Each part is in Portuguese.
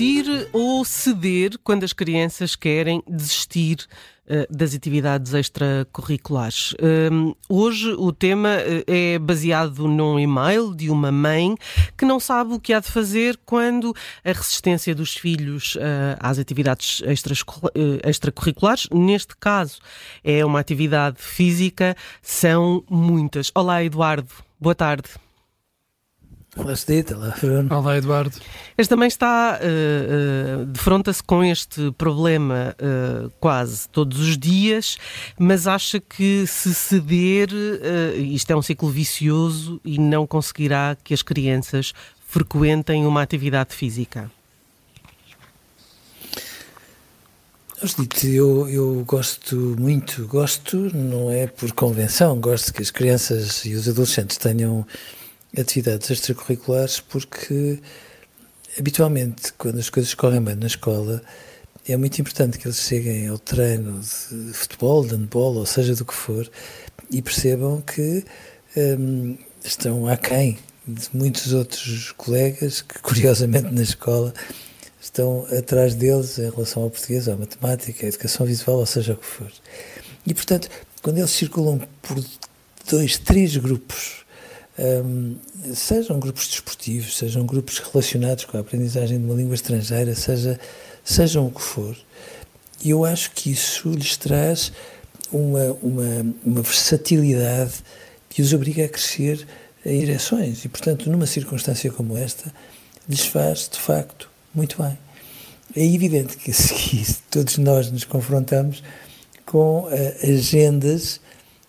Insistir ou ceder quando as crianças querem desistir uh, das atividades extracurriculares. Uh, hoje o tema uh, é baseado num e-mail de uma mãe que não sabe o que há de fazer quando a resistência dos filhos às atividades extracurriculares, neste caso é uma atividade física, são muitas. Olá, Eduardo. Boa tarde. Olá, Steve. Olá, Bruno. Olá, Eduardo. Este também está, uh, uh, defronta-se com este problema uh, quase todos os dias, mas acha que se ceder, isto é um ciclo vicioso e não conseguirá que as crianças frequentem uma atividade física. Eu, eu gosto muito, gosto, não é por convenção, gosto que as crianças e os adolescentes tenham atividades extracurriculares porque habitualmente quando as coisas correm bem na escola é muito importante que eles cheguem ao treino de futebol, de handball, ou seja do que for, e percebam que hum, estão aquém de muitos outros colegas que, curiosamente, na escola estão atrás deles em relação ao português, à matemática, à educação visual, ou seja o que for. E, portanto, quando eles circulam por dois, três grupos um, sejam grupos desportivos, sejam grupos relacionados com a aprendizagem de uma língua estrangeira, seja, sejam o que for. Eu acho que isso lhes traz uma, uma, uma versatilidade que os obriga a crescer em direções. E, portanto, numa circunstância como esta, lhes faz, de facto, muito bem. É evidente que todos nós nos confrontamos com uh, agendas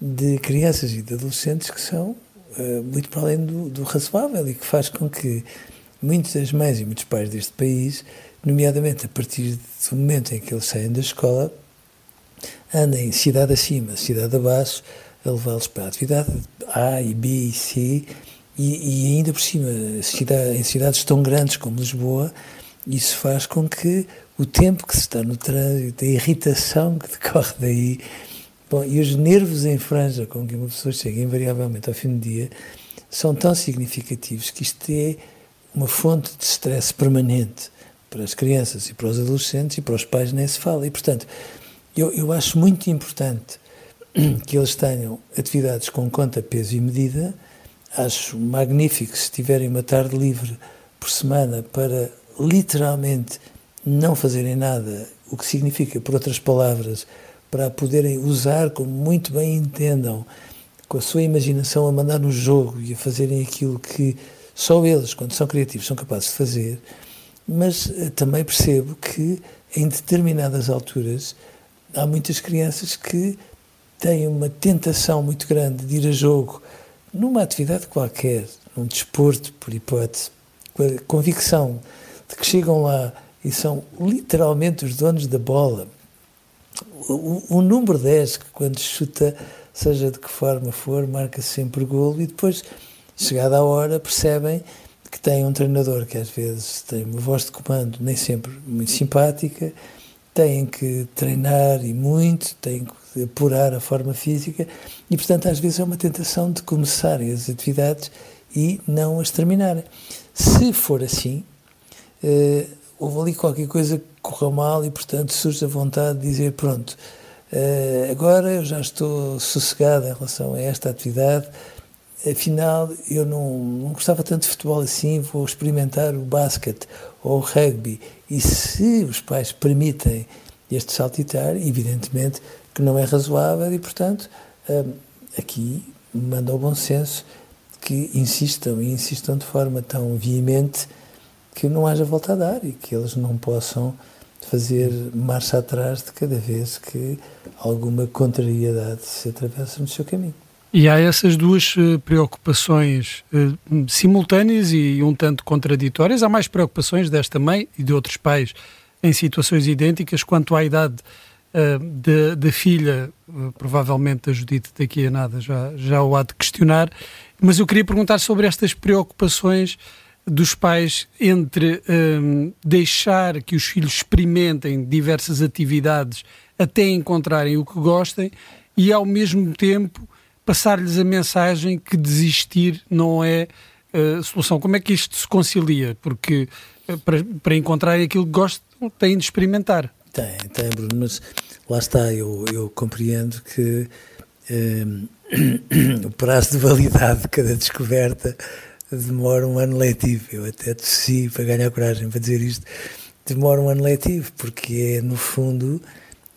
de crianças e de adolescentes que são eh, muito para além do, do razoável e que faz com que muitas mães e muitos pais deste país, nomeadamente a partir do momento em que eles saem da escola, andem cidade acima, cidade abaixo, a levá-los para a atividade A e B e C, e, e ainda por cima, cidade, em cidades tão grandes como Lisboa, isso faz com que o tempo que se está no trânsito, a irritação que decorre daí, Bom, e os nervos em franja com que uma pessoa chega invariavelmente ao fim do dia são tão significativos que isto é uma fonte de stress permanente para as crianças e para os adolescentes e para os pais nem se fala. E, portanto, eu, eu acho muito importante que eles tenham atividades com conta, peso e medida. Acho magnífico se tiverem uma tarde livre por semana para literalmente não fazerem nada, o que significa, por outras palavras, para poderem usar como muito bem entendam, com a sua imaginação a mandar no jogo e a fazerem aquilo que só eles, quando são criativos, são capazes de fazer. Mas uh, também percebo que em determinadas alturas há muitas crianças que têm uma tentação muito grande de ir a jogo numa atividade qualquer, num desporto, por hipótese, com a convicção de que chegam lá e são literalmente os donos da bola, o, o, número 10, que quando chuta, seja de que forma for, marca sempre golo e depois, chegada a hora, percebem que tem um treinador que às vezes tem uma voz de comando nem sempre muito simpática, têm que treinar e muito, têm que apurar a forma física e, portanto, às vezes é uma tentação de começarem as atividades e não as terminarem. Se for assim, eh, houve ali qualquer coisa que correu mal e, portanto, surge a vontade de dizer: pronto, uh, agora eu já estou sossegado em relação a esta atividade, afinal eu não, não gostava tanto de futebol assim, vou experimentar o basquete ou o rugby. E se os pais permitem este saltitar, evidentemente que não é razoável e, portanto, uh, aqui manda o bom senso que insistam e insistam de forma tão veemente que não haja volta a dar e que eles não possam fazer marcha atrás de cada vez que alguma contrariedade se atravessa no seu caminho. E há essas duas uh, preocupações uh, simultâneas e um tanto contraditórias. Há mais preocupações desta mãe e de outros pais em situações idênticas quanto à idade uh, da filha, provavelmente a Judite daqui a nada já, já o há de questionar. Mas eu queria perguntar sobre estas preocupações dos pais entre um, deixar que os filhos experimentem diversas atividades até encontrarem o que gostem e, ao mesmo tempo, passar-lhes a mensagem que desistir não é uh, solução. Como é que isto se concilia? Porque uh, para, para encontrarem aquilo que gostam, têm de experimentar. Tem, tem, Bruno, mas lá está, eu, eu compreendo que um, o prazo de validade de cada descoberta demora um ano letivo. Eu até tossi para ganhar coragem para dizer isto. Demora um ano letivo, porque é, no fundo,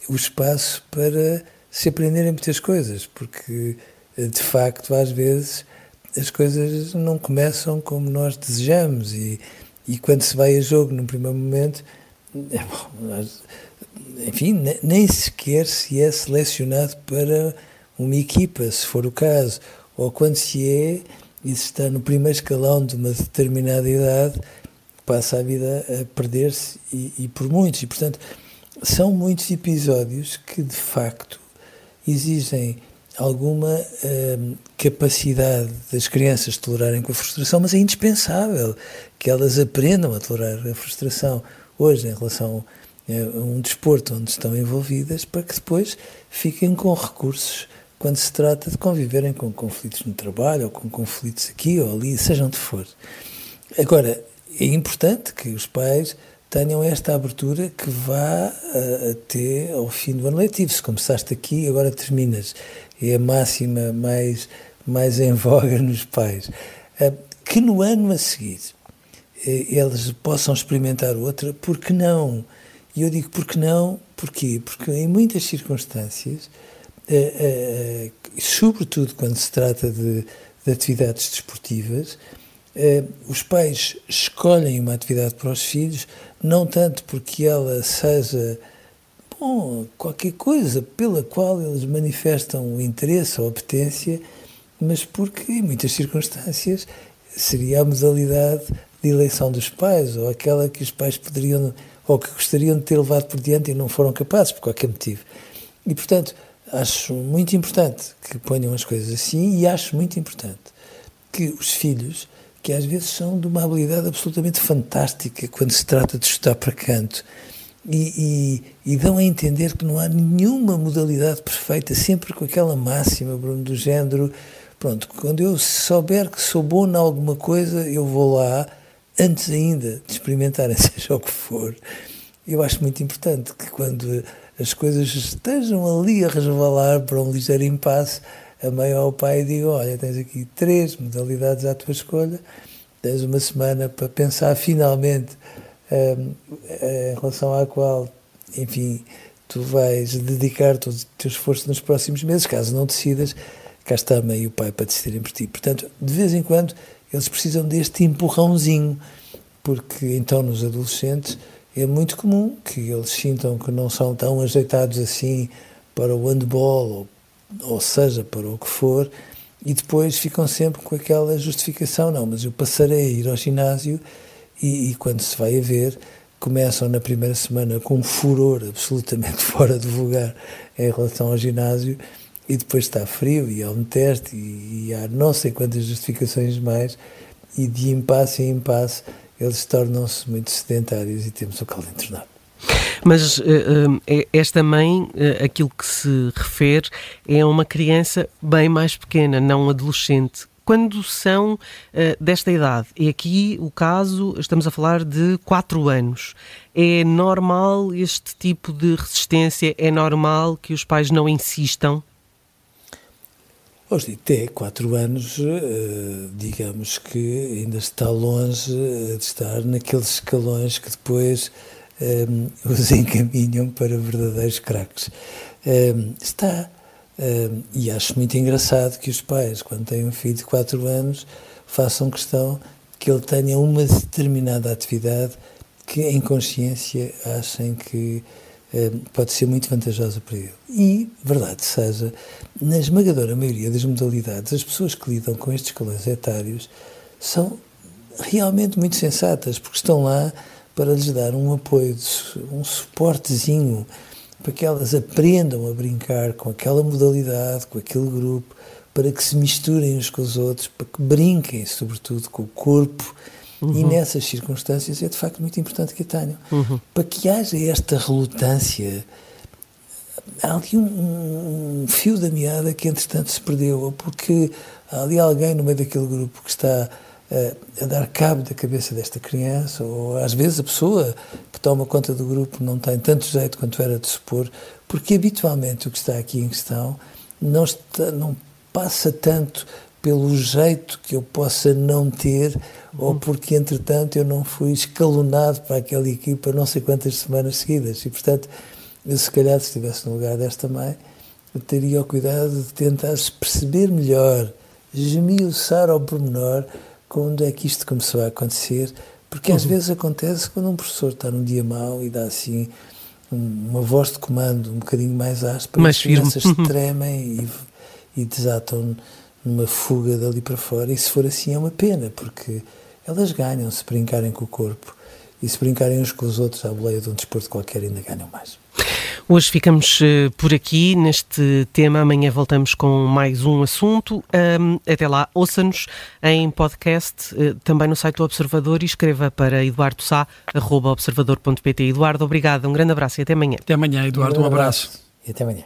o espaço para se aprenderem muitas coisas, porque, de facto, às vezes as coisas não começam como nós desejamos e, e quando se vai a jogo num primeiro momento, é bom, enfim, nem sequer se é selecionado para uma equipa, se for o caso, ou quando se é e se está no primeiro escalão de uma determinada idade, passa a vida a perder-se e, e, por muitos. E, portanto, são muitos episódios que, de facto, exigem alguma hum, capacidade das crianças tolerarem com a frustração, mas é indispensável que elas aprendam a tolerar a frustração hoje em relação a um desporto onde estão envolvidas para que depois fiquem com recursos quando se trata de conviverem com conflitos no trabalho ou com conflitos aqui ou ali, seja onde for. Agora, é importante que os pais tenham esta abertura que vá uh, até ao fim do ano letivo. Se começaste aqui, agora terminas. É a máxima mais, mais em voga nos pais. Uh, que no ano a seguir uh, eles possam experimentar outra, porque não? E eu digo porque não, porquê? Porque em muitas circunstâncias sobretudo quando se trata de, de atividades desportivas, os pais escolhem uma atividade para os filhos, não tanto porque ela seja bom, qualquer coisa pela qual eles manifestam interesse ou apetência, mas porque, em muitas circunstâncias, seria a modalidade de eleição dos pais, ou aquela que os pais poderiam, ou que gostariam de ter levado por diante e não foram capazes, por qualquer motivo. E, portanto, Acho muito importante que ponham as coisas assim e acho muito importante que os filhos, que às vezes são de uma habilidade absolutamente fantástica quando se trata de estudar para canto, e, e, e, dão a entender que não há nenhuma modalidade perfeita, sempre com aquela máxima, Bruno, do género. Pronto, quando eu souber que sou bom em alguma coisa, eu vou lá, antes ainda de experimentarem, seja o que for. Eu acho muito importante que quando as coisas estejam ali a resvalar para um ligeiro impasse, a mãe ou o pai digam, olha, tens aqui três modalidades à tua escolha, tens uma semana para pensar finalmente um, em relação à qual, enfim, tu vais dedicar todo o teu esforço nos próximos meses, caso não decidas, cá está a mãe e o pai para decidirem por ti. Portanto, de vez em quando, eles precisam deste empurrãozinho, porque então nos adolescentes é muito comum que eles sintam que não são tão ajeitados assim para o handball, ou, ou seja, para o que for, e depois ficam sempre com aquela justificação: não, mas eu passarei a ir ao ginásio, e, e quando se vai a ver, começam na primeira semana com um furor absolutamente fora de lugar em relação ao ginásio, e depois está frio, e há um teste, e, e há não sei quantas justificações mais, e de impasse em impasse eles tornam-se muito sedentários e temos o caldo entornado. Mas uh, uh, esta mãe, uh, aquilo que se refere, é uma criança bem mais pequena, não adolescente. Quando são desta idade, e aqui o caso, estamos a falar de 4 anos, é normal este tipo de resistência? É normal que os pais não insistam? Hoje, até quatro anos, eh, digamos que ainda está longe eh, de estar naqueles escalões que depois um, eh, os encaminham para verdadeiros craques. Um, está Uh, e acho muito engraçado que os pais, quando têm um filho de 4 anos, façam questão que ele tenha uma determinada atividade que, em consciência, achem que pode ser muito vantajosa para ele. E, verdade seja, na esmagadora maioria das modalidades, as pessoas que lidam com estes escalões etários são realmente muito sensatas, porque estão lá para lhes dar um apoio, um suportezinho, para que elas aprendam a brincar com aquela modalidade, com aquele grupo, para que se misturem uns com os outros, para que brinquem, sobretudo, com o corpo. Uhum. E nessas circunstâncias é de facto muito importante que a tenham. Uhum. Para que haja esta relutância, há ali um, um, fio da meada que entretanto se perdeu, ou porque há ali alguém no meio daquele grupo que está a, a dar cabo da cabeça desta criança, ou às vezes a pessoa que toma conta do grupo não tem tanto jeito quanto era de supor, porque habitualmente o que está aqui em questão não, está, não passa tanto pelo jeito que eu possa não ter, ou uhum. porque entretanto eu não fui escalonado para aquela equipa não sei quantas semanas seguidas. E portanto, eu se calhar se estivesse no lugar desta mãe, eu teria o cuidado de tentar perceber melhor, esmiuçar ao pormenor quando é que isto começou a acontecer, porque às uhum. vezes acontece quando um professor está num dia mau e dá assim uma voz de comando um bocadinho mais áspera, mais as crianças uhum. tremem e, e desatam numa fuga dali para fora, e se for assim é uma pena, porque elas ganham se brincarem com o corpo, e se brincarem uns com os outros à boleia de um desporto qualquer ainda ganham mais. Hoje ficamos uh, por aqui neste tema. Amanhã voltamos com mais um assunto. Um, até lá, ouça-nos em podcast, uh, também no site do Observador e escreva para eduardosá.observador.pt. Eduardo, obrigado, um grande abraço e até amanhã. Até amanhã, Eduardo, um, abraço. E até amanhã.